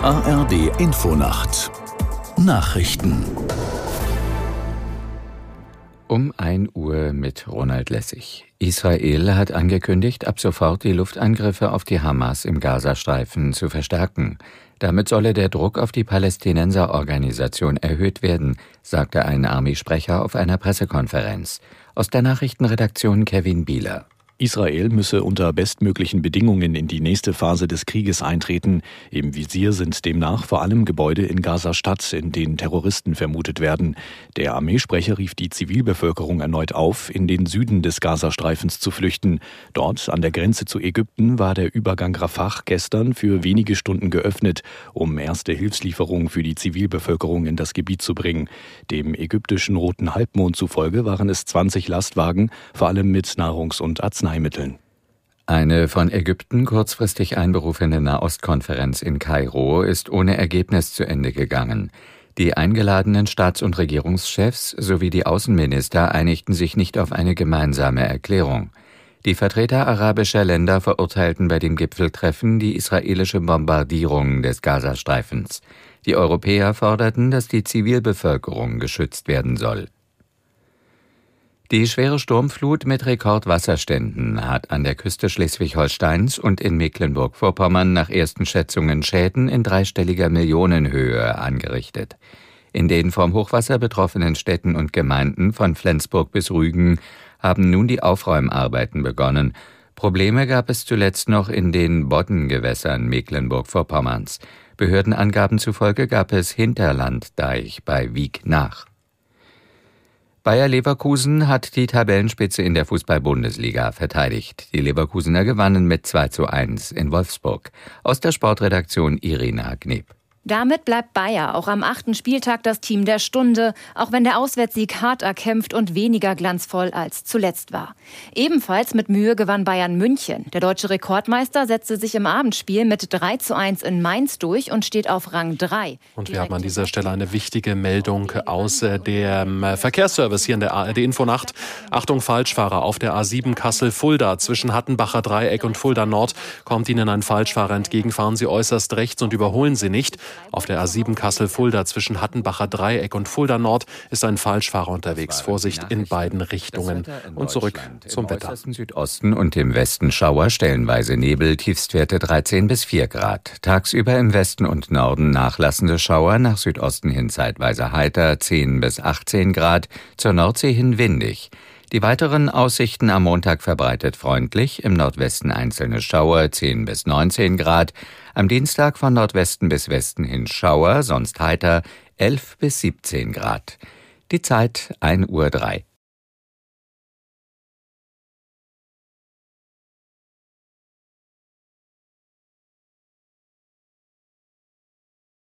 ARD Infonacht Nachrichten um 1 Uhr mit Ronald Lessig. Israel hat angekündigt, ab sofort die Luftangriffe auf die Hamas im Gazastreifen zu verstärken. Damit solle der Druck auf die Palästinenserorganisation erhöht werden, sagte ein Armeesprecher auf einer Pressekonferenz. Aus der Nachrichtenredaktion Kevin Bieler. Israel müsse unter bestmöglichen Bedingungen in die nächste Phase des Krieges eintreten. Im Visier sind demnach vor allem Gebäude in Gaza-Stadt, in denen Terroristen vermutet werden. Der Armeesprecher rief die Zivilbevölkerung erneut auf, in den Süden des Gazastreifens zu flüchten. Dort, an der Grenze zu Ägypten, war der Übergang Rafah gestern für wenige Stunden geöffnet, um erste Hilfslieferungen für die Zivilbevölkerung in das Gebiet zu bringen. Dem ägyptischen Roten Halbmond zufolge waren es 20 Lastwagen, vor allem mit Nahrungs- und Arzneimitteln. Arzneimitteln. Eine von Ägypten kurzfristig einberufene Nahostkonferenz in Kairo ist ohne Ergebnis zu Ende gegangen. Die eingeladenen Staats- und Regierungschefs sowie die Außenminister einigten sich nicht auf eine gemeinsame Erklärung. Die Vertreter arabischer Länder verurteilten bei dem Gipfeltreffen die israelische Bombardierung des Gazastreifens. Die Europäer forderten, dass die Zivilbevölkerung geschützt werden soll. Die schwere Sturmflut mit Rekordwasserständen hat an der Küste Schleswig-Holsteins und in Mecklenburg-Vorpommern nach ersten Schätzungen Schäden in dreistelliger Millionenhöhe angerichtet. In den vom Hochwasser betroffenen Städten und Gemeinden von Flensburg bis Rügen haben nun die Aufräumarbeiten begonnen. Probleme gab es zuletzt noch in den Boddengewässern Mecklenburg-Vorpommerns. Behördenangaben zufolge gab es Hinterlanddeich bei Wieg nach. Bayer Leverkusen hat die Tabellenspitze in der Fußball-Bundesliga verteidigt. Die Leverkusener gewannen mit 2 zu 1 in Wolfsburg. Aus der Sportredaktion Irina Kneb. Damit bleibt Bayer auch am achten Spieltag das Team der Stunde, auch wenn der Auswärtssieg hart erkämpft und weniger glanzvoll als zuletzt war. Ebenfalls mit Mühe gewann Bayern München. Der deutsche Rekordmeister setzte sich im Abendspiel mit 3 zu 1 in Mainz durch und steht auf Rang 3. Und wir haben an dieser Stelle eine wichtige Meldung aus dem äh, Verkehrsservice hier in der ARD Infonacht. Achtung Falschfahrer auf der A7 Kassel-Fulda zwischen Hattenbacher Dreieck und Fulda Nord kommt Ihnen ein Falschfahrer entgegen. Fahren Sie äußerst rechts und überholen Sie nicht. Auf der A7 Kassel-Fulda zwischen Hattenbacher Dreieck und Fulda Nord ist ein Falschfahrer unterwegs. Vorsicht in beiden Richtungen. Und zurück zum Wetter. Im Südosten und im Westen Schauer, stellenweise Nebel, Tiefstwerte 13 bis 4 Grad. Tagsüber im Westen und Norden nachlassende Schauer, nach Südosten hin zeitweise heiter 10 bis 18 Grad, zur Nordsee hin windig. Die weiteren Aussichten am Montag verbreitet freundlich, im Nordwesten einzelne Schauer 10 bis 19 Grad, am Dienstag von Nordwesten bis Westen hin Schauer, sonst heiter 11 bis 17 Grad. Die Zeit 1 Uhr 3.